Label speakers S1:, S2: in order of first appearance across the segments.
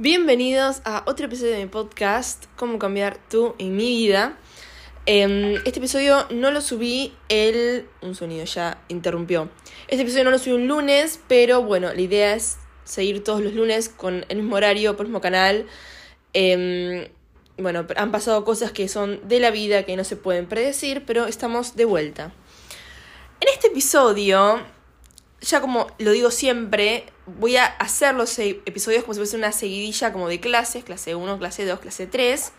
S1: Bienvenidos a otro episodio de mi podcast, Cómo cambiar tú en mi vida. Em, este episodio no lo subí el... Un sonido ya interrumpió. Este episodio no lo subí un lunes, pero bueno, la idea es seguir todos los lunes con el mismo horario, por el mismo canal. Em, bueno, han pasado cosas que son de la vida que no se pueden predecir, pero estamos de vuelta. En este episodio ya como lo digo siempre, voy a hacer los episodios como si fuese una seguidilla como de clases, clase 1, clase 2, clase 3.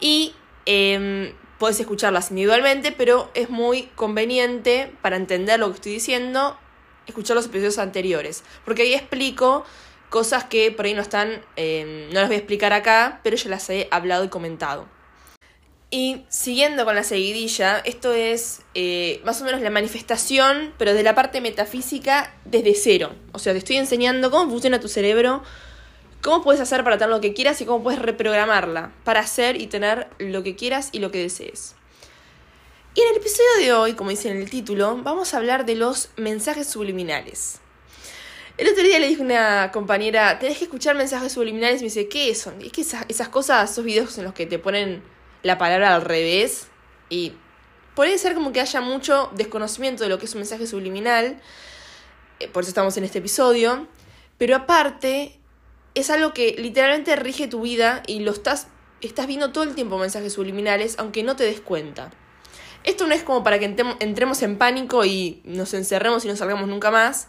S1: Y eh, escucharlas individualmente, pero es muy conveniente para entender lo que estoy diciendo, escuchar los episodios anteriores. Porque ahí explico cosas que por ahí no están, em, no las voy a explicar acá, pero yo las he hablado y comentado. Y siguiendo con la seguidilla, esto es eh, más o menos la manifestación, pero de la parte metafísica desde cero. O sea, te estoy enseñando cómo funciona tu cerebro, cómo puedes hacer para tener lo que quieras y cómo puedes reprogramarla para hacer y tener lo que quieras y lo que desees. Y en el episodio de hoy, como dice en el título, vamos a hablar de los mensajes subliminales. El otro día le dije a una compañera, tenés que escuchar mensajes subliminales y me dice, ¿qué son? Es que esas, esas cosas, esos videos en los que te ponen la palabra al revés y puede ser como que haya mucho desconocimiento de lo que es un mensaje subliminal, eh, por eso estamos en este episodio, pero aparte es algo que literalmente rige tu vida y lo estás, estás viendo todo el tiempo mensajes subliminales aunque no te des cuenta. Esto no es como para que entremos en pánico y nos encerremos y no salgamos nunca más,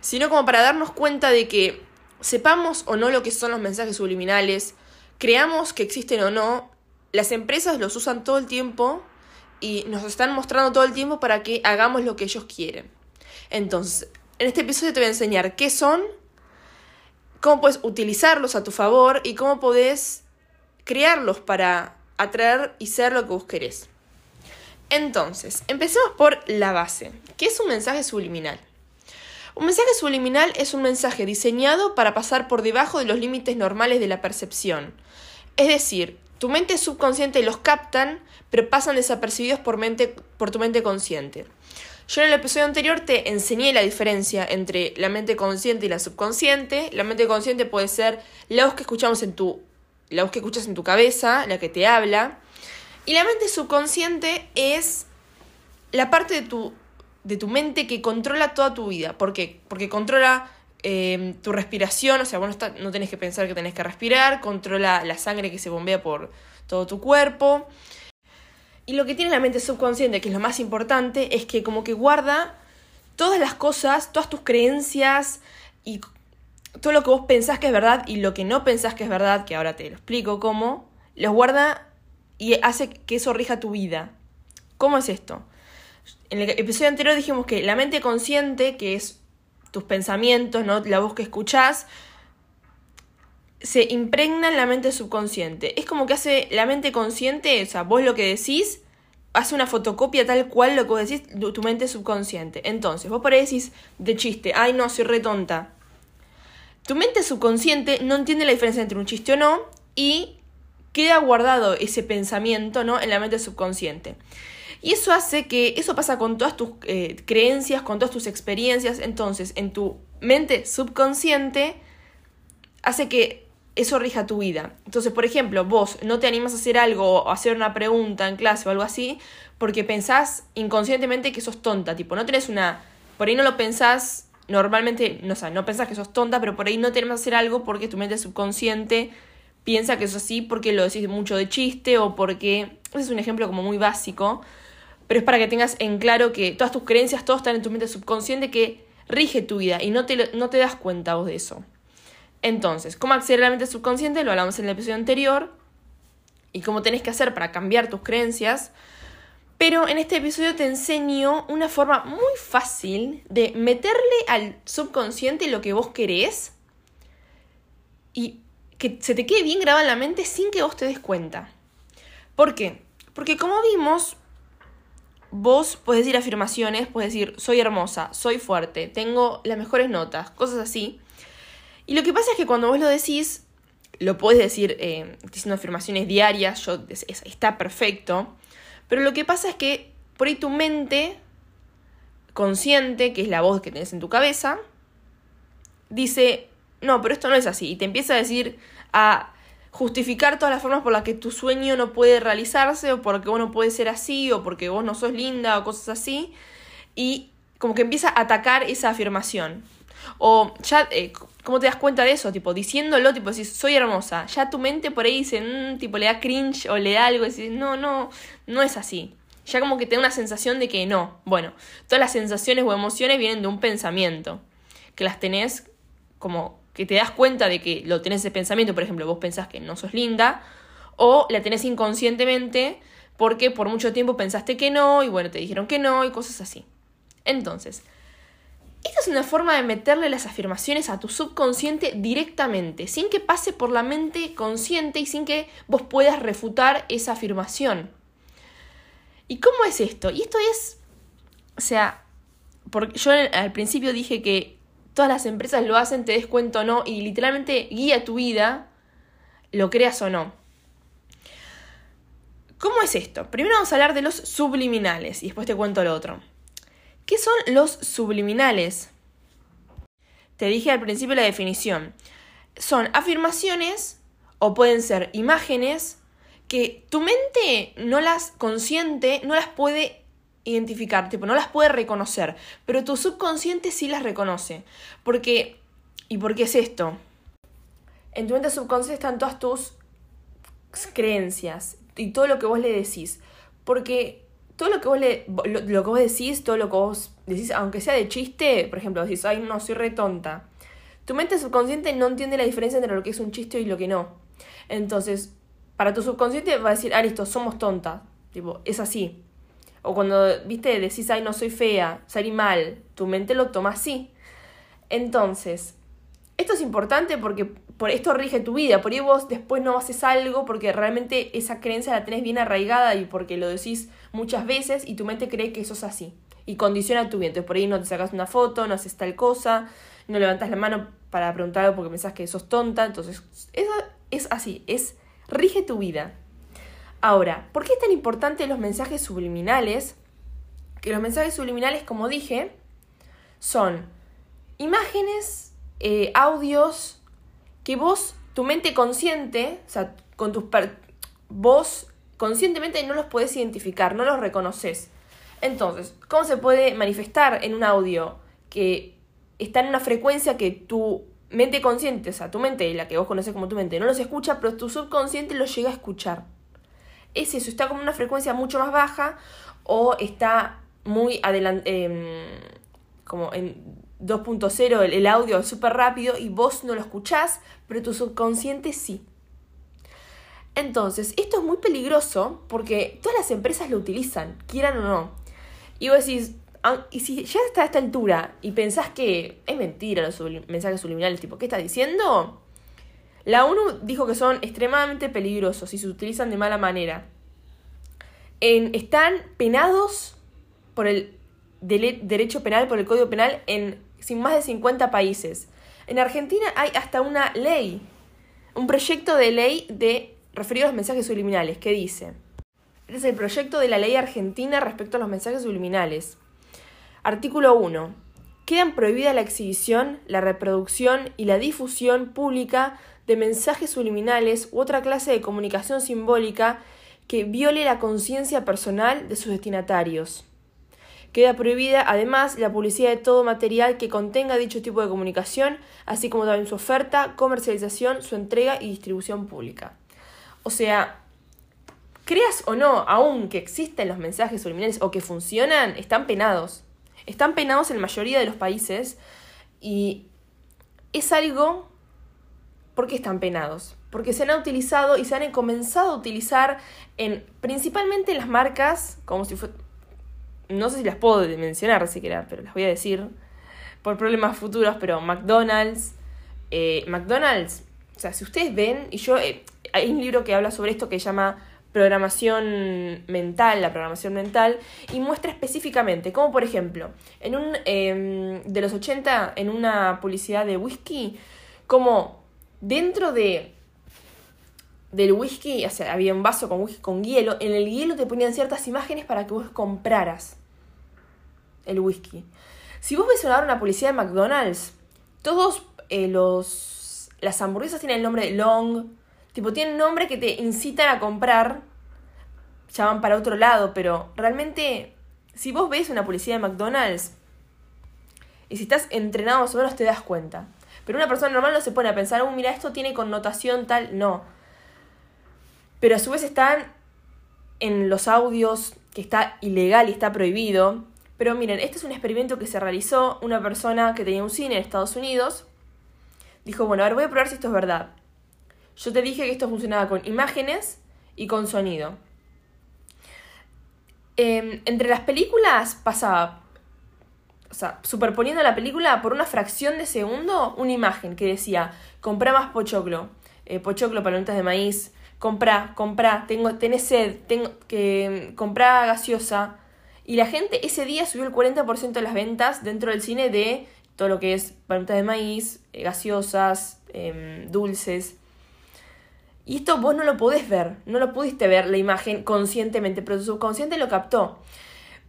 S1: sino como para darnos cuenta de que sepamos o no lo que son los mensajes subliminales, creamos que existen o no, las empresas los usan todo el tiempo y nos están mostrando todo el tiempo para que hagamos lo que ellos quieren. Entonces, en este episodio te voy a enseñar qué son, cómo puedes utilizarlos a tu favor y cómo puedes crearlos para atraer y ser lo que vos querés. Entonces, empecemos por la base. ¿Qué es un mensaje subliminal? Un mensaje subliminal es un mensaje diseñado para pasar por debajo de los límites normales de la percepción. Es decir, tu mente subconsciente los captan, pero pasan desapercibidos por, mente, por tu mente consciente. Yo en el episodio anterior te enseñé la diferencia entre la mente consciente y la subconsciente. La mente consciente puede ser la voz que escuchamos en tu la voz que escuchas en tu cabeza, la que te habla. Y la mente subconsciente es la parte de tu, de tu mente que controla toda tu vida. ¿Por qué? Porque controla Em, tu respiración, o sea, vos no, no tenés que pensar que tenés que respirar, controla la sangre que se bombea por todo tu cuerpo. Y lo que tiene la mente subconsciente, que es lo más importante, es que como que guarda todas las cosas, todas tus creencias y todo lo que vos pensás que es verdad y lo que no pensás que es verdad, que ahora te lo explico cómo, los guarda y hace que eso rija tu vida. ¿Cómo es esto? En el episodio anterior dijimos que la mente consciente, que es tus pensamientos, ¿no? la voz que escuchás, se impregna en la mente subconsciente. Es como que hace la mente consciente, o sea, vos lo que decís, hace una fotocopia tal cual lo que vos decís, tu mente subconsciente. Entonces, vos por ahí decís de chiste, ay no, soy re tonta. Tu mente subconsciente no entiende la diferencia entre un chiste o no y queda guardado ese pensamiento, ¿no? En la mente subconsciente. Y eso hace que, eso pasa con todas tus eh, creencias, con todas tus experiencias. Entonces, en tu mente subconsciente, hace que eso rija tu vida. Entonces, por ejemplo, vos no te animas a hacer algo o hacer una pregunta en clase o algo así, porque pensás inconscientemente que sos tonta. Tipo, no tenés una. Por ahí no lo pensás normalmente, no sé, no pensás que sos tonta, pero por ahí no te animas a hacer algo porque tu mente subconsciente piensa que es así porque lo decís mucho de chiste o porque. Ese es un ejemplo como muy básico pero es para que tengas en claro que todas tus creencias, todo están en tu mente subconsciente que rige tu vida y no te, no te das cuenta vos de eso. Entonces, ¿cómo acceder a la mente subconsciente? Lo hablamos en el episodio anterior y cómo tenés que hacer para cambiar tus creencias. Pero en este episodio te enseño una forma muy fácil de meterle al subconsciente lo que vos querés y que se te quede bien grabado en la mente sin que vos te des cuenta. ¿Por qué? Porque como vimos, vos puedes decir afirmaciones, puedes decir soy hermosa, soy fuerte, tengo las mejores notas, cosas así. Y lo que pasa es que cuando vos lo decís, lo puedes decir eh, diciendo afirmaciones diarias, yo, está perfecto, pero lo que pasa es que por ahí tu mente consciente, que es la voz que tenés en tu cabeza, dice, no, pero esto no es así. Y te empieza a decir, a justificar todas las formas por las que tu sueño no puede realizarse, o porque vos no puedes ser así, o porque vos no sos linda, o cosas así. Y como que empieza a atacar esa afirmación. O ya, eh, ¿cómo te das cuenta de eso? Tipo, diciéndolo, tipo, decís, soy hermosa. Ya tu mente por ahí dice, mm", tipo, le da cringe o le da algo, y decís, no, no, no es así. Ya como que te da una sensación de que no. Bueno, todas las sensaciones o emociones vienen de un pensamiento. Que las tenés como que te das cuenta de que lo tenés ese pensamiento, por ejemplo, vos pensás que no sos linda, o la tenés inconscientemente porque por mucho tiempo pensaste que no, y bueno, te dijeron que no, y cosas así. Entonces, esta es una forma de meterle las afirmaciones a tu subconsciente directamente, sin que pase por la mente consciente y sin que vos puedas refutar esa afirmación. ¿Y cómo es esto? Y esto es, o sea, porque yo al principio dije que todas las empresas lo hacen, te des cuenta o no, y literalmente guía tu vida, lo creas o no. ¿Cómo es esto? Primero vamos a hablar de los subliminales y después te cuento lo otro. ¿Qué son los subliminales? Te dije al principio la definición. Son afirmaciones o pueden ser imágenes que tu mente no las consciente, no las puede identificar, tipo, no las puede reconocer, pero tu subconsciente sí las reconoce. Porque, ¿y por qué es esto? En tu mente subconsciente están todas tus creencias y todo lo que vos le decís. Porque todo lo que vos le, lo, que vos decís, todo lo que vos decís, aunque sea de chiste, por ejemplo, decís, ay, no, soy re tonta. Tu mente subconsciente no entiende la diferencia entre lo que es un chiste y lo que no. Entonces, para tu subconsciente va a decir, ah, listo, somos tontas. Tipo, es así. O cuando, viste, decís, ay, no soy fea, salí mal, tu mente lo toma así. Entonces, esto es importante porque por esto rige tu vida. Por ahí vos después no haces algo porque realmente esa creencia la tenés bien arraigada y porque lo decís muchas veces y tu mente cree que eso es así. Y condiciona tu vida. Entonces por ahí no te sacas una foto, no haces tal cosa, no levantas la mano para preguntar algo porque pensás que sos tonta. Entonces, eso es así, es rige tu vida. Ahora, ¿por qué es tan importante los mensajes subliminales? Que los mensajes subliminales, como dije, son imágenes, eh, audios, que vos, tu mente consciente, o sea, con tus vos conscientemente no los puedes identificar, no los reconoces. Entonces, ¿cómo se puede manifestar en un audio que está en una frecuencia que tu mente consciente, o sea, tu mente, la que vos conoces como tu mente, no los escucha, pero tu subconsciente los llega a escuchar? Es eso, está como una frecuencia mucho más baja o está muy adelante, em, como en 2.0 el, audio es súper rápido y vos no lo escuchás, pero tu subconsciente sí. Entonces, esto es muy peligroso porque todas las empresas lo utilizan, quieran o no. Y vos decís, ah, y si ya está a esta altura y pensás que es mentira los mensajes subliminales, tipo, ¿qué estás diciendo? La ONU dijo que son extremadamente peligrosos y se utilizan de mala manera. están penados por el derecho penal, por el Código Penal, en sin más de 50 países. En Argentina hay hasta una ley, un proyecto de ley de referido a los mensajes subliminales, que dice, este es el proyecto de la ley argentina respecto a los mensajes subliminales. Artículo 1. Quedan prohibida la exhibición, la reproducción y la difusión pública de mensajes subliminales u otra clase de comunicación simbólica que viole la conciencia personal de sus destinatarios. Queda prohibida además la publicidad de todo material que contenga dicho tipo de comunicación, así como también su oferta, comercialización, su entrega y distribución pública. O sea, creas o no, aún que existen los mensajes subliminales o que funcionan, están penados. Están penados en la mayoría de los países y es algo ¿Por qué están penados? Porque se han utilizado y se han comenzado a utilizar en principalmente en las marcas, como si fue, no sé si las puedo mencionar siquiera, pero las voy a decir por problemas futuros, pero McDonald's, eh, McDonald's, o sea, si ustedes ven, y yo, eh, hay un libro que habla sobre esto que se llama programación mental, la programación mental, y muestra específicamente, como por ejemplo, en un, em, de los 80, en una publicidad de whisky, como dentro de del whisky, o sea, había un vaso con whisky con hielo, en el hielo te ponían ciertas imágenes para que vos compraras el whisky. Si vos ves ahora una publicidad de McDonald's, todos eh, los las hamburguesas tienen el nombre de long, tipo, tienen nombre que te incitan a comprar, ya van para otro lado, pero realmente, si vos ves una publicidad de McDonald's, y si estás entrenado más o menos te das cuenta. Pero una persona normal no se pone a pensar, oh, mira, esto tiene connotación tal, no. Pero a su vez están en los audios que está ilegal y está prohibido. Pero miren, este es un experimento que se realizó una persona que tenía un cine en Estados Unidos. Dijo, bueno, a ver, voy a probar si esto es verdad. Yo te dije que esto funcionaba con imágenes y con sonido. Em, entre las películas pasaba, o sea, superponiendo la película por una fracción de segundo, una imagen que decía, compra más pochoclo, eh, pochoclo, palomitas de maíz, compra, compra, tengo, tenés sed, tengo que comprar gaseosa. Y la gente ese día subió el 40% de las ventas dentro del cine de todo lo que es palomitas de maíz, eh, gaseosas, em, dulces. Y esto vos no lo podés ver, no lo pudiste ver la imagen conscientemente, pero tu subconsciente lo captó.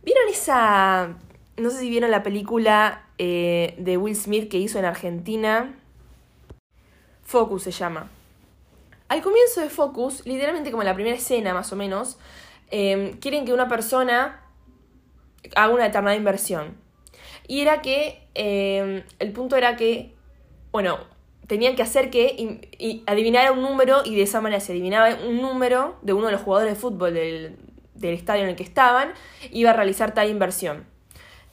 S1: ¿Vieron esa... No sé si vieron la película eh, de Will Smith que hizo en Argentina? Focus se llama. Al comienzo de Focus, literalmente como en la primera escena más o menos, em, quieren que una persona haga una determinada inversión. Y era que, em, el punto era que, bueno, tenían que hacer que adivinara un número y de esa manera se adivinaba un número de uno de los jugadores de fútbol del, del estadio en el que estaban, iba a realizar tal inversión.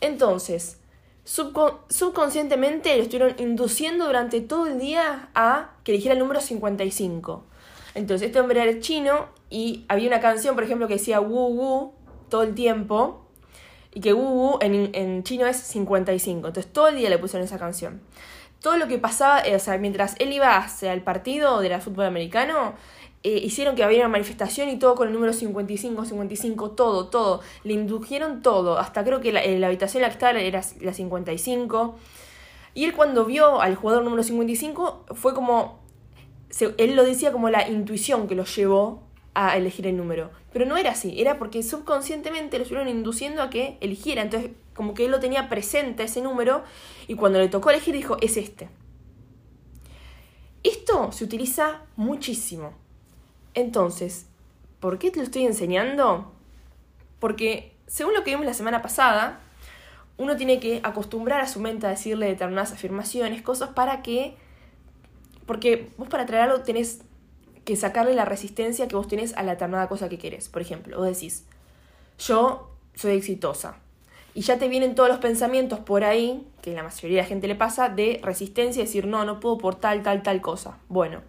S1: Entonces, subconscientemente lo estuvieron induciendo durante todo el día a que eligiera el número 55. Entonces, este hombre era chino y había una canción, por ejemplo, que decía Wu Wu todo el tiempo. Y que Wu Wu en, en chino es 55. Entonces, todo el día le pusieron esa canción. Todo lo que pasaba, eh, o sea, mientras él iba hacia el partido del fútbol americano, eh, hicieron que había una manifestación y todo con el número 55, 55, todo, todo. Le indujeron todo. Hasta creo que la, la habitación en la que estaba era la 55. Y él cuando vio al jugador número 55 fue como él lo decía como la intuición que lo llevó a elegir el número. Pero no era así, era porque subconscientemente lo estuvieron induciendo a que eligiera. Entonces, como que él lo tenía presente ese número y cuando le tocó elegir dijo, es este. Esto se utiliza muchísimo. Entonces, ¿por qué te lo estoy enseñando? Porque, según lo que vimos la semana pasada, uno tiene que acostumbrar a su mente a decirle determinadas afirmaciones, cosas para que porque vos para traer algo tenés que sacarle la resistencia que vos tenés a la determinada cosa que querés. Por ejemplo, vos decís, yo soy exitosa. Y ya te vienen todos los pensamientos por ahí, que la mayoría de la gente le pasa, de resistencia, decir, no, no puedo por tal, tal, tal cosa. Bueno,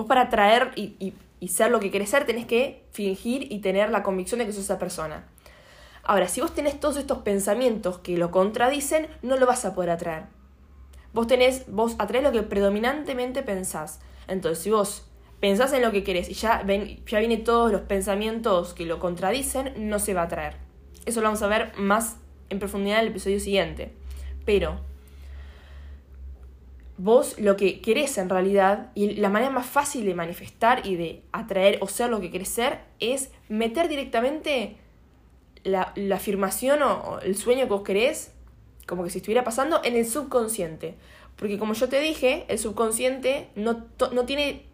S1: vos para atraer y, ser lo que querés ser, tenés que fingir y tener la convicción de que sos esa persona. Ahora, si vos tenés todos estos pensamientos que lo contradicen, no lo vas a poder atraer. Vos tenés, vos atraes lo que predominantemente pensás. Entonces, si vos pensás en lo que querés y ya, ven, ya vienen todos los pensamientos que lo contradicen, no se va a atraer. Eso lo vamos a ver más en profundidad en el episodio siguiente. Pero vos lo que querés en realidad, y la manera más fácil de manifestar y de atraer o ser lo que querés ser, es meter directamente la, afirmación o el sueño que vos querés como que si estuviera pasando en el subconsciente. Porque como yo te dije, el subconsciente no, no tiene,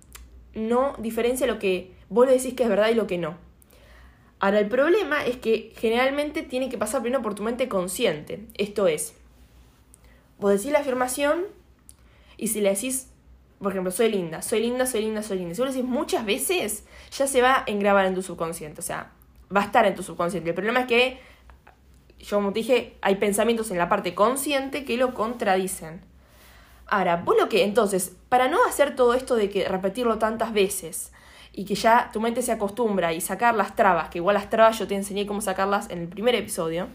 S1: no diferencia lo que vos le decís que es verdad y lo que no. Ahora, el problema es que generalmente tiene que pasar primero por tu mente consciente. Esto es, vos decís la afirmación y si le decís, por ejemplo, soy linda, soy linda, soy linda, soy linda. Si vos lo decís muchas veces, ya se va a engrabar en tu subconsciente. O sea, va a estar en tu subconsciente. El problema es que yo como te dije, hay pensamientos en la parte consciente que lo contradicen. Ahora, vos lo que, entonces, para no hacer todo esto de que repetirlo tantas veces y que ya tu mente se acostumbra y sacar las trabas, que igual las trabas yo te enseñé cómo sacarlas en el primer episodio,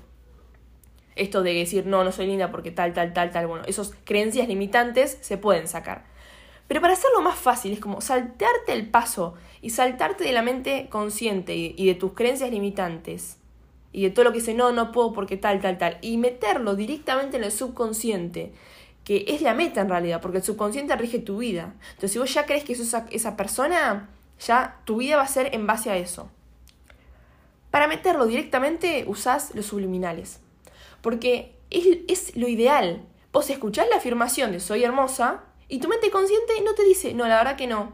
S1: esto de decir no, no soy linda porque tal, tal, tal, tal, bueno, esas creencias limitantes se pueden sacar. Pero para hacerlo más fácil es como saltarte el paso y saltarte de la mente consciente y de tus creencias limitantes y de todo lo que dice, no, no puedo porque tal, tal, tal, y meterlo directamente en el subconsciente, que es la meta en realidad, porque el subconsciente rige tu vida. Entonces, si vos ya crees que sos esa, persona, ya tu vida va a ser en base a eso. Para meterlo directamente usás los subliminales, porque es, es lo ideal. Vos escuchás la afirmación de soy hermosa Y tu mente consciente no te dice, no, la verdad que no.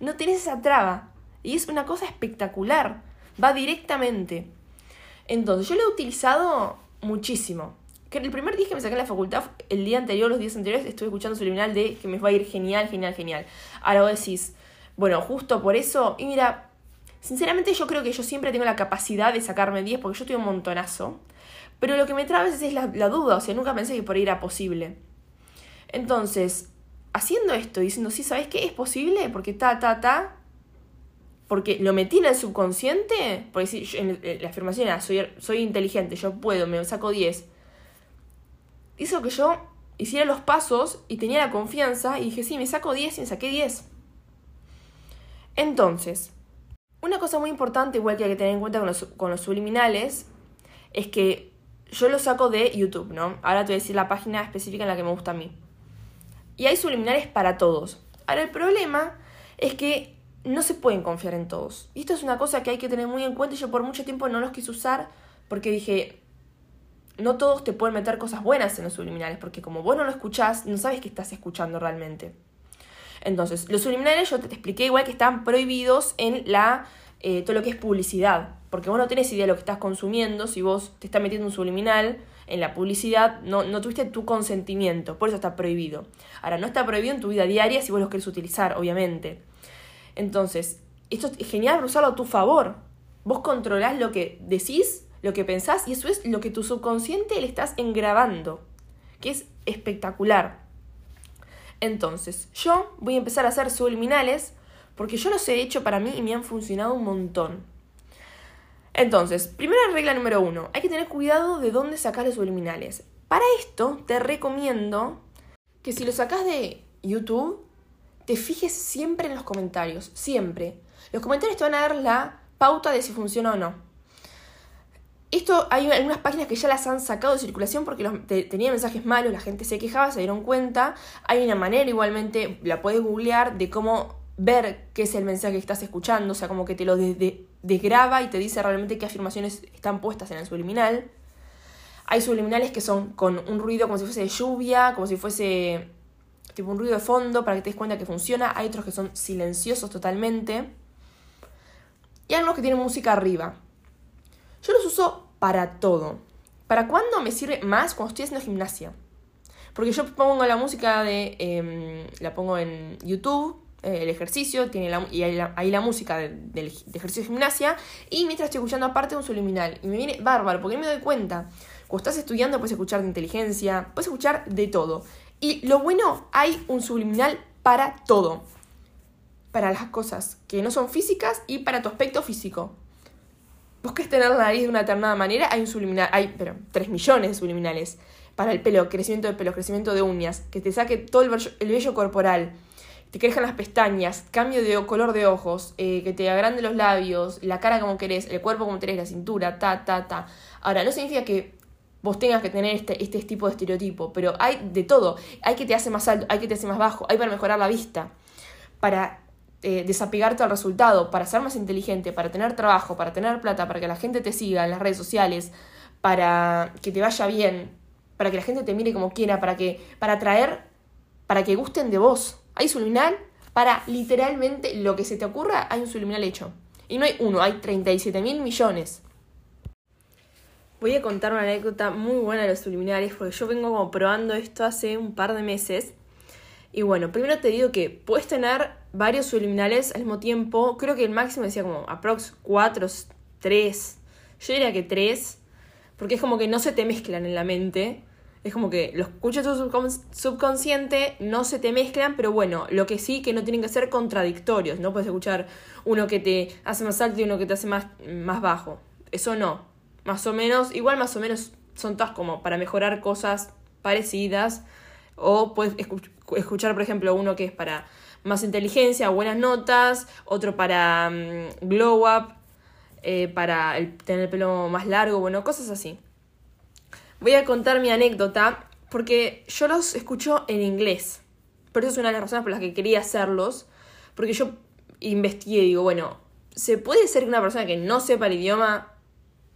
S1: No tenés esa traba. Y es una cosa espectacular. Va directamente. Entonces, yo lo he utilizado muchísimo. Que el primer día que me saqué en la facultad, el día anterior, los días anteriores, estuve escuchando subliminal de que me va a ir genial, genial, genial. Ahora vos decís, bueno, justo por eso. Y mira, sinceramente yo creo que yo siempre tengo la capacidad de sacarme 10 porque yo estoy un montonazo. Pero lo que me trae a veces es la, duda, o sea, nunca pensé que por ahí era posible. Entonces, haciendo esto, diciendo, sí, ¿sabes qué? Es posible porque ta, ta, ta, porque lo metí en el subconsciente, porque si en la afirmación era, soy, soy inteligente, yo puedo, me saco 10, hizo que yo hiciera los pasos y tenía la confianza y dije, sí, me saco 10 y me saqué 10. Entonces, una cosa muy importante, igual que hay que tener en cuenta con los, subliminales, es que yo lo saco de YouTube, ¿no? Ahora te voy a decir la página específica en la que me gusta a mí. Y hay subliminales para todos. Ahora, el problema es que no se pueden confiar en todos. Y esto es una cosa que hay que tener muy en cuenta y yo por mucho tiempo no los quise usar porque dije, no todos te pueden meter cosas buenas en los subliminales, porque como vos no lo escuchás, no sabes qué estás escuchando realmente. Entonces, los subliminales yo te expliqué igual que están prohibidos en la eh, todo lo que es publicidad, porque vos no tenés idea de lo que estás consumiendo, si vos te estás metiendo un subliminal en la publicidad, no, no tuviste tu consentimiento, por eso está prohibido. Ahora, no está prohibido en tu vida diaria si vos lo querés utilizar, obviamente. Entonces, esto es genial usarlo a tu favor. Vos controlás lo que decís, lo que pensás, y eso es lo que tu subconsciente le estás engrabando, que es espectacular. Entonces, yo voy a empezar a hacer subliminales porque yo los he hecho para mí y me han funcionado un montón. Entonces, primera regla número uno, hay que tener cuidado de dónde sacar los subliminales. Para esto te recomiendo que si lo sacas de YouTube, te fijes siempre en los comentarios, siempre. Los comentarios te van a dar la pauta de si funciona o no. Esto hay algunas páginas que ya las han sacado de circulación porque los, tenía mensajes malos, la gente se quejaba, se dieron cuenta. Hay una manera igualmente, la puedes googlear, de cómo ver qué es el mensaje que estás escuchando, o sea, como que te lo desgraba y te dice realmente qué afirmaciones están puestas en el subliminal. Hay subliminales que son con un ruido como si fuese de lluvia, como si fuese tipo un ruido de fondo para que te des cuenta que funciona. Hay otros que son silenciosos totalmente. Y algunos que tienen música arriba. Yo los uso para todo. ¿Para cuándo me sirve más? Cuando estoy haciendo gimnasia. Porque yo pongo la música de. Em, la pongo en YouTube, eh, el ejercicio, tiene y ahí la, música del de, ejercicio de gimnasia. Y mientras estoy escuchando aparte un subliminal. Y me viene bárbaro, porque me doy cuenta. Cuando estás estudiando puedes escuchar de inteligencia, puedes escuchar de todo. Y lo bueno, hay un subliminal para todo. Para las cosas que no son físicas y para tu aspecto físico. Vos querés tener la nariz de una determinada manera, hay un subliminal, hay, pero, 3 millones de subliminales. Para el pelo, crecimiento de pelo, crecimiento de uñas, que te saque todo el, vello, corporal, te crejan las pestañas, cambio de color de ojos, eh, que te agrande los labios, la cara como querés, el cuerpo como querés, la cintura, ta, ta, ta. Ahora, no significa que vos tengas que tener este, este tipo de estereotipo, pero hay de todo. Hay que te hace más alto, hay que te hace más bajo, hay para mejorar la vista, para eh, desapegarte al resultado, para ser más inteligente, para tener trabajo, para tener plata, para que la gente te siga en las redes sociales, para que te vaya bien, para que la gente te mire como quiera, para que para atraer, para que gusten de vos. Hay subliminal para literalmente lo que se te ocurra, hay un subliminal hecho. Y no hay uno, hay 37 mil millones. Voy a contar una anécdota muy buena de los subliminales porque yo vengo como probando esto hace un par de meses. Y bueno, primero te digo que puedes tener varios subliminales al mismo tiempo. Creo que el máximo decía como aprox 4, 3. Yo diría que 3. Porque es como que no se te mezclan en la mente. Es como que lo escuchas tu subconsciente, no se te mezclan, pero bueno, lo que sí que no tienen que ser contradictorios. No puedes escuchar uno que te hace más alto y uno que te hace más, más bajo. Eso no más o menos, igual más o menos son todas como para mejorar cosas parecidas. O puedes escuchar, por ejemplo, uno que es para más inteligencia, buenas notas, otro para mm, glow up, eh, para tener el pelo más largo, bueno, cosas así. Voy a contar mi anécdota porque yo los escucho en inglés. Por eso es una de las razones por las que quería hacerlos. Porque yo investigué y digo, bueno, ¿se puede ser que una persona que no sepa el idioma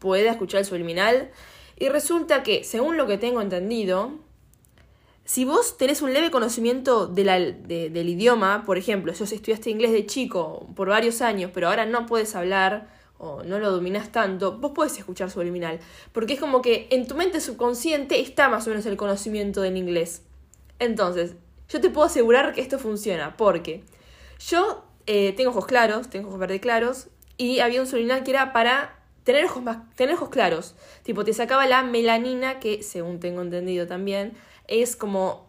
S1: pueda escuchar el subliminal. Y resulta que, según lo que tengo entendido, si vos tenés un leve conocimiento de la- de- del idioma, por ejemplo, vos estudiaste inglés de chico por varios años, pero ahora no puedes hablar o no lo dominás tanto, vos podés escuchar subliminal. Porque es como que en tu mente subconsciente está más o menos el conocimiento del inglés. Entonces, yo te puedo asegurar que esto funciona, porque yo eh, tengo ojos claros, tengo ojos verde claros, y había un subliminal que era para tener ojos, más, tener ojos claros. Tipo, te sacaba la melanina, que según tengo entendido también, es como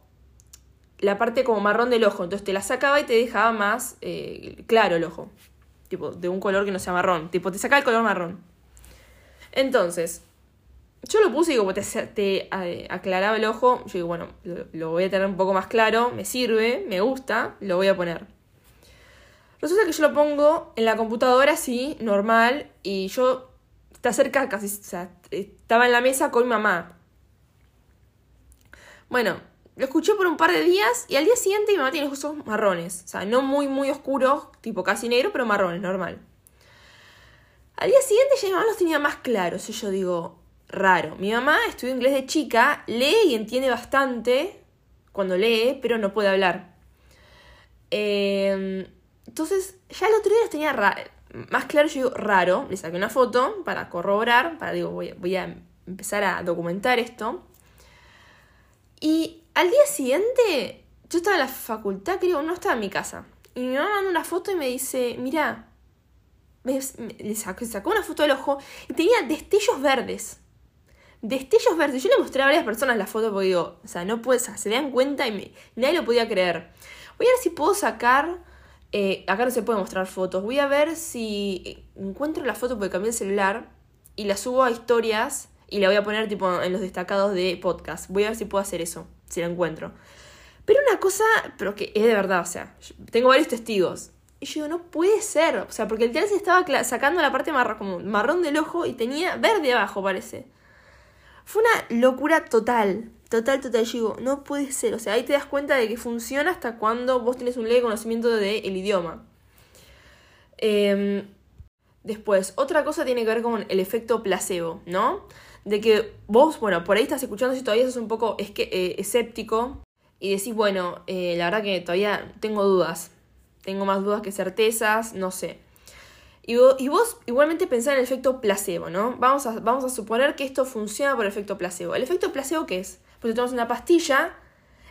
S1: la parte como marrón del ojo. Entonces te la sacaba y te dejaba más eh, claro el ojo. Tipo, de un color que no sea marrón. Tipo, te sacaba el color marrón. Entonces, yo lo puse y como te, te eh, aclaraba el ojo, yo digo, bueno, lo, lo voy a tener un poco más claro, me sirve, me gusta, lo voy a poner. Resulta que yo lo pongo en la computadora así, normal, y yo está cerca, casi, o sea, estaba en la mesa con mi mamá. Bueno, lo escuché por un par de días y al día siguiente mi mamá tiene los ojos marrones. O sea, no muy, muy oscuros, tipo casi negro, pero marrones, normal. Al día siguiente ya mi mamá los tenía más claros. Y yo digo, raro. Mi mamá estudió inglés de chica, lee y entiende bastante cuando lee, pero no puede hablar. Eh, entonces, ya el otro día los tenía más claro, yo digo, raro. Le saqué una foto para corroborar, para, digo, voy, voy a empezar a documentar esto. Y al día siguiente, yo estaba en la facultad, creo, no estaba en mi casa. Y mi mamá manda una foto y me dice, mira, le sacó, una foto del ojo y tenía destellos verdes. Destellos verdes. Yo le mostré a varias personas la foto porque digo, o sea, no puedes, o sea, se dan cuenta y nadie lo podía creer. Voy a ver si puedo sacar, eh, acá no se puede mostrar fotos, voy a ver si encuentro la foto porque cambié el celular y la subo a historias y la voy a poner tipo en los destacados de podcast. Voy a ver si puedo hacer eso, si la encuentro. Pero una cosa, pero que es de verdad, o sea, tengo varios testigos. Y yo digo, no puede ser, o sea, porque el teléfono se estaba sacando la parte marrón, como marrón del ojo y tenía verde abajo, parece. Fue una locura total, total, total. Yo digo, no puede ser, o sea, ahí te das cuenta de que funciona hasta cuando vos tenés un leve conocimiento del de idioma. Eh, después, otra cosa tiene que ver con el efecto placebo, ¿no? De que vos, bueno, por ahí estás escuchando si todavía sos un poco es que, eh, escéptico y decís, bueno, eh, la verdad que todavía tengo dudas, tengo más dudas que certezas, no sé. Y vos, y vos igualmente pensás en el efecto placebo, ¿no? Vamos a, vamos a suponer que esto funciona por efecto placebo. ¿El efecto placebo qué es? Pues te tomas una pastilla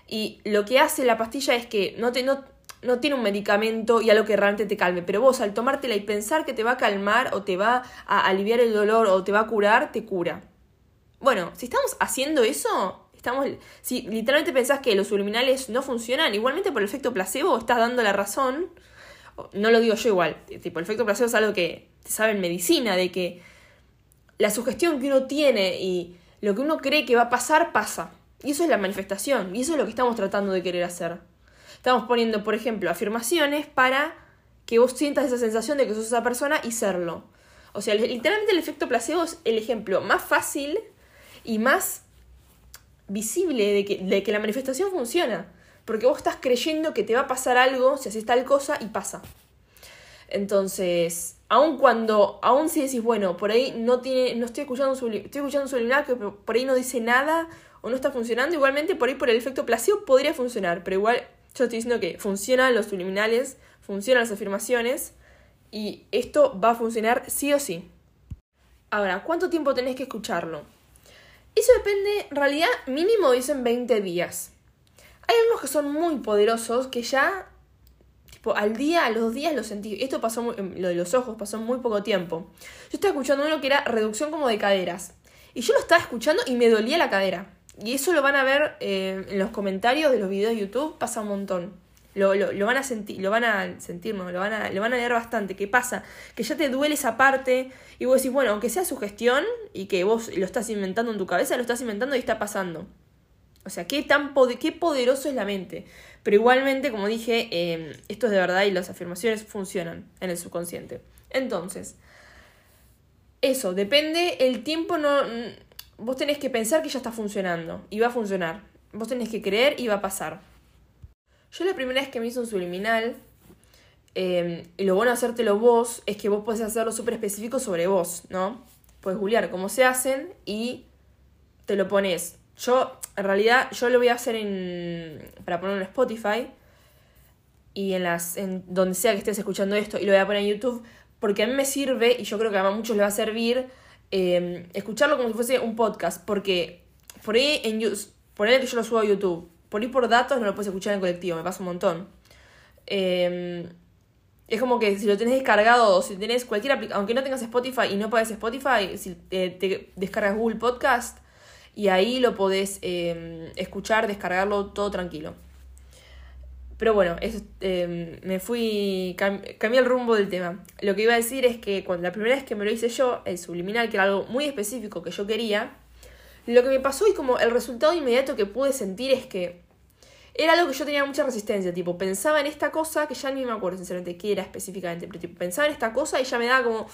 S1: y lo que hace la pastilla es que no, te, no tiene un medicamento y algo que realmente te calme, pero vos al tomártela y pensar que te va a calmar o te va a aliviar el dolor o te va a curar, te cura. Bueno, si estamos haciendo eso, estamos. Si literalmente pensás que los subliminales no funcionan, igualmente por el efecto placebo estás dando la razón. No lo digo yo igual. Tipo, el efecto placebo es algo que se sabe en medicina, de que la sugestión que uno tiene y lo que uno cree que va a pasar, pasa. Y eso es la manifestación. Y eso es lo que estamos tratando de querer hacer. Estamos poniendo, por ejemplo, afirmaciones para que vos sientas esa sensación de que sos esa persona y serlo. O sea, literalmente el efecto placebo es el ejemplo más fácil y más visible de que, de que la manifestación funciona. Porque vos estás creyendo que te va a pasar algo si haces tal cosa y pasa. Entonces, aun cuando, aun si decís, bueno, por ahí no tiene, no estoy escuchando un estoy escuchando un subliminal que por ahí no dice nada o no está funcionando, igualmente por ahí por el efecto placebo podría funcionar, pero igual yo estoy diciendo que funcionan los subliminales, funcionan las afirmaciones y esto va a funcionar sí o sí. Ahora, ¿cuánto tiempo tenés que escucharlo? Eso depende, en realidad mínimo dicen 20 días. Hay algunos que son muy poderosos que ya, tipo, al día, a los días lo sentí. Esto pasó, muy, lo de los ojos pasó muy poco tiempo. Yo estaba escuchando uno que era reducción como de caderas. Y yo lo estaba escuchando y me dolía la cadera. Y eso lo van a ver eh, en los comentarios de los videos de YouTube, pasa un montón. Lo, lo, van a sentir, lo van a sentir, no, lo van a, lo van a leer bastante. ¿Qué pasa? Que ya te duele esa parte y vos decís, bueno, aunque sea su gestión y que vos lo estás inventando en tu cabeza, lo estás inventando y está pasando. O sea, qué tan qué poderoso es la mente. Pero igualmente, como dije, eh, esto es de verdad y las afirmaciones funcionan en el subconsciente. Entonces, eso, depende, el tiempo no... Vos tenés que pensar que ya está funcionando y va a funcionar. Vos tenés que creer y va a pasar. Yo la primera vez que me hice un subliminal, eh, y lo bueno de hacértelo vos es que vos podés hacerlo súper específico sobre vos, ¿no? Puedes googlear cómo se hacen y te lo pones yo, en realidad, yo lo voy a hacer en. para ponerlo en Spotify. Y en las. en donde sea que estés escuchando esto. Y lo voy a poner en YouTube. Porque a mí me sirve, y yo creo que a muchos les va a servir, eh, escucharlo como si fuese un podcast. Porque por ahí en ponerle que yo lo subo a YouTube. Por ahí por datos no lo puedes escuchar en colectivo, me pasa un montón. Eh, es como que si lo tenés descargado o si tenés cualquier aplicación, aunque no tengas Spotify y no pagues Spotify, si te, descargas Google Podcast y ahí lo podés em, escuchar, descargarlo todo tranquilo. Pero bueno, em, me fui, cambié el rumbo del tema. Lo que iba a decir es que cuando la primera vez que me lo hice yo, el subliminal, que era algo muy específico que yo quería, lo que me pasó y como el resultado inmediato que pude sentir es que era algo que yo tenía mucha resistencia, tipo, pensaba en esta cosa, que ya ni me acuerdo sinceramente qué era específicamente, pero tipo, pensaba en esta cosa y ya me daba como,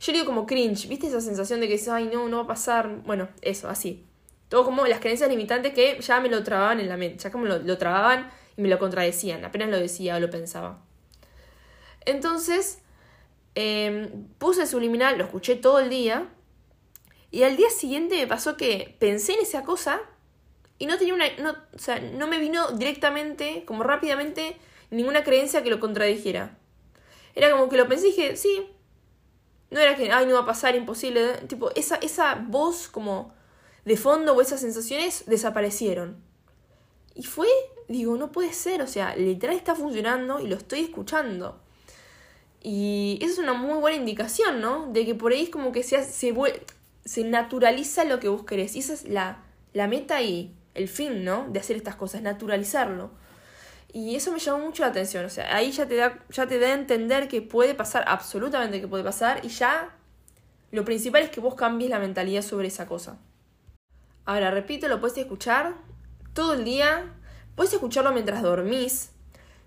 S1: yo digo como cringe, ¿viste esa sensación de que dices, ay no, no va a pasar? Bueno, eso, así. Todo como las creencias limitantes que ya me lo trababan en la mente, ya como lo, lo trababan y me lo contradecían, apenas lo decía o lo pensaba. Entonces, eh, puse subliminal, lo escuché todo el día, y al día siguiente me pasó que pensé en esa cosa y no tenía una. No, o sea, no me vino directamente, como rápidamente, ninguna creencia que lo contradijera. Era como que lo pensé y dije, sí. No era que, ay, no va a pasar, imposible. Tipo, esa, esa voz como de fondo o esas sensaciones desaparecieron. Y fue, digo, no puede ser, o sea, literal está funcionando y lo estoy escuchando. Y esa es una muy buena indicación, ¿no? De que por ahí es como que se, se, se naturaliza lo que vos querés. Y esa es la, la meta y el fin, ¿no? De hacer estas cosas, naturalizarlo. Y eso me llamó mucho la atención. O sea, ahí ya te da, ya te da a entender que puede pasar, absolutamente que puede pasar, y ya lo principal es que vos cambies la mentalidad sobre esa cosa. Ahora, repito, lo puedes escuchar todo el día, puedes escucharlo mientras dormís.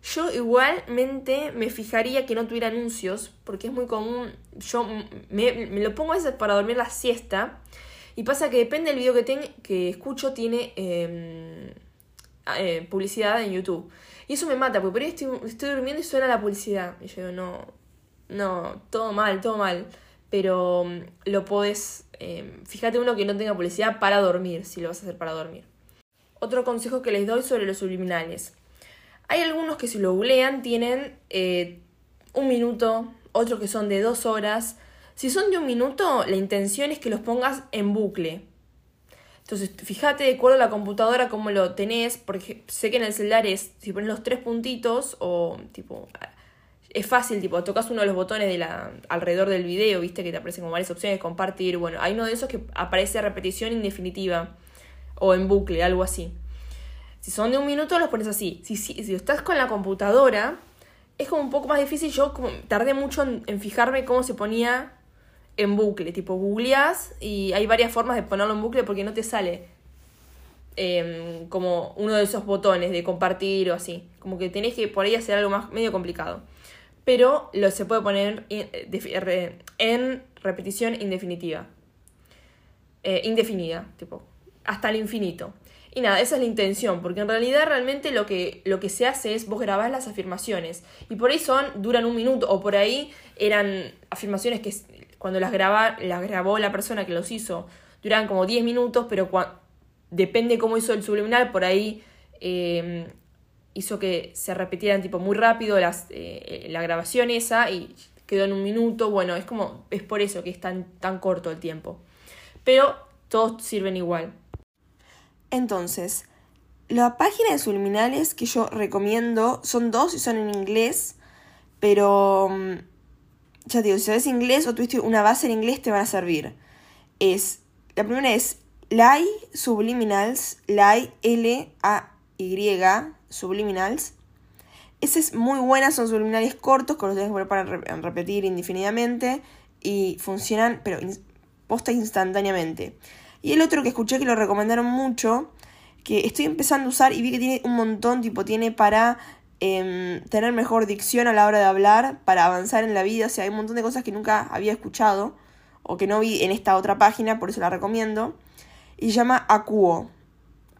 S1: Yo igualmente me fijaría que no tuviera anuncios, porque es muy común. Yo me, me lo pongo a veces para dormir la siesta y pasa que depende del video que, que escucho, tiene em, eh, publicidad en YouTube. Y eso me mata, porque por ahí estoy, durmiendo y suena la publicidad. Y yo digo, no, no, todo mal, todo mal. Pero em, lo podés, em, fíjate uno que no tenga publicidad para dormir, si lo vas a hacer para dormir. Otro consejo que les doy sobre los subliminales. Hay algunos que si lo googlean tienen eh, un minuto, otros que son de dos horas, si son de un minuto, la intención es que los pongas en bucle. Entonces, fíjate de acuerdo a la computadora cómo lo tenés, porque sé que en el celular es, si pones los tres puntitos o tipo, es fácil, tipo, tocas uno de los botones de la, alrededor del video, viste que te aparecen como varias opciones, compartir, bueno, hay uno de esos que aparece repetición indefinitiva o en bucle, algo así. Si son de un minuto, los pones así. Si, si, si estás con la computadora, es como un poco más difícil. Yo tardé mucho en fijarme cómo se ponía en bucle, tipo googleás y hay varias formas de ponerlo en bucle porque no te sale em, como uno de esos botones de compartir o así. Como que tenés que por ahí hacer algo más medio complicado. Pero lo se puede poner en repetición indefinitiva. Eh, indefinida, tipo, hasta el infinito. Y nada, esa es la intención, porque en realidad realmente lo que, lo que se hace es vos grabás las afirmaciones. Y por ahí son, duran un minuto, o por ahí eran afirmaciones que cuando las, graba, las grabó la persona que los hizo, duran como 10 minutos, pero depende cómo hizo el subliminal, por ahí em, hizo que se repitieran tipo muy rápido las, eh, la grabación esa y quedó en un minuto. Bueno, es como, es por eso que es tan, tan corto el tiempo. Pero todos sirven igual.
S2: Entonces, la página de subliminales que yo recomiendo son dos y son en inglés, pero mm, ya te digo, si sabes inglés o tuviste una base en inglés, te van a servir. Es, la primera es Lai Subliminals, Lai L-A-Y Subliminals. Esa es muy buena, son subliminales cortos, que los tienes que poner para repetir indefinidamente y funcionan, pero posta instantáneamente. Y el otro que escuché que lo recomendaron mucho, que estoy empezando a usar y vi que tiene un montón, tipo tiene para Em, tener mejor dicción a la hora de hablar, para avanzar en la vida. O sea, hay un montón de cosas que nunca había escuchado o que no vi en esta otra página, por eso la recomiendo. Y se llama Akuo.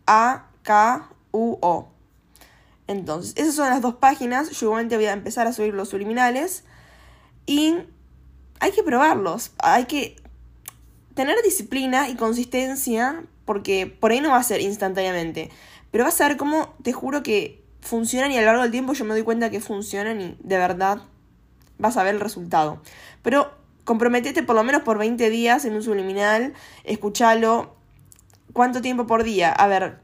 S2: A-K-U-O. Entonces, esas son las dos páginas. Yo igualmente voy a empezar a subir los subliminales. Y hay que probarlos. Hay que tener disciplina y consistencia porque por ahí no va a ser instantáneamente. Pero vas a ver cómo, te juro que funcionan y a lo largo del tiempo yo me doy cuenta que funcionan y de verdad vas a ver el resultado. Pero comprometete por lo menos por 20 días en un subliminal, escúchalo. ¿Cuánto tiempo por día? A ver,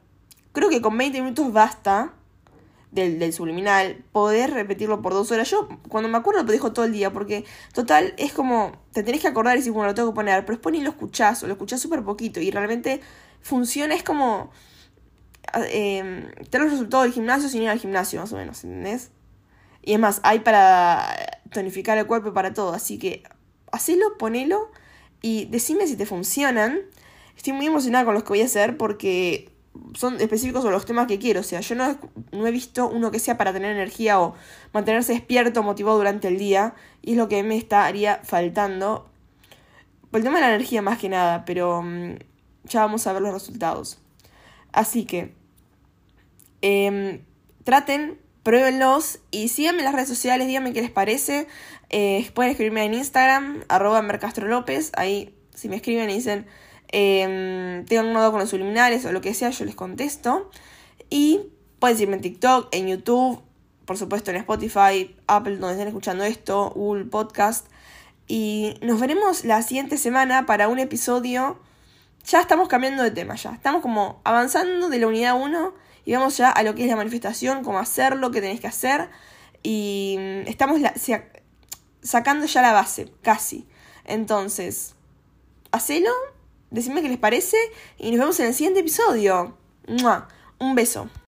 S2: creo que con 20 minutos basta del, del, subliminal, poder repetirlo por dos horas. Yo cuando me acuerdo lo dejo todo el día, porque total es como, te tenés que acordar y decir, bueno, lo tengo que poner, pero después ni lo escuchás o lo escuchás súper poquito y realmente funciona, es como eh, tener los resultados del gimnasio sin ir al gimnasio, más o menos, ¿entendés? Y es más, hay para tonificar el cuerpo para todo, así que hacelo, ponelo y decime si te funcionan. Estoy muy emocionada con los que voy a hacer porque son específicos sobre los temas que quiero. O sea, yo no, no, he visto uno que sea para tener energía o mantenerse despierto, motivado durante el día. Y es lo que me estaría faltando. Por el tema de la energía más que nada, pero um, ya vamos a ver los resultados. Así que eh, traten, pruébenlos y síganme en las redes sociales, díganme qué les parece. Eh, pueden escribirme en Instagram, arroba Mercastro López. Ahí, si me escriben y dicen eh, tengan un nodo con los subliminales o lo que sea, yo les contesto. Y pueden seguirme en TikTok, en YouTube, por supuesto en Spotify, Apple, donde estén escuchando esto, Google Podcast. Y nos veremos la siguiente semana para un episodio. Ya estamos cambiando de tema, ya. Estamos como avanzando de la unidad 1 y vamos ya a lo que es la manifestación, cómo hacerlo, qué tenéis que hacer. Y estamos sacando ya la base, casi. Entonces, hacelo Decidme qué les parece y nos vemos en el siguiente episodio. Un beso.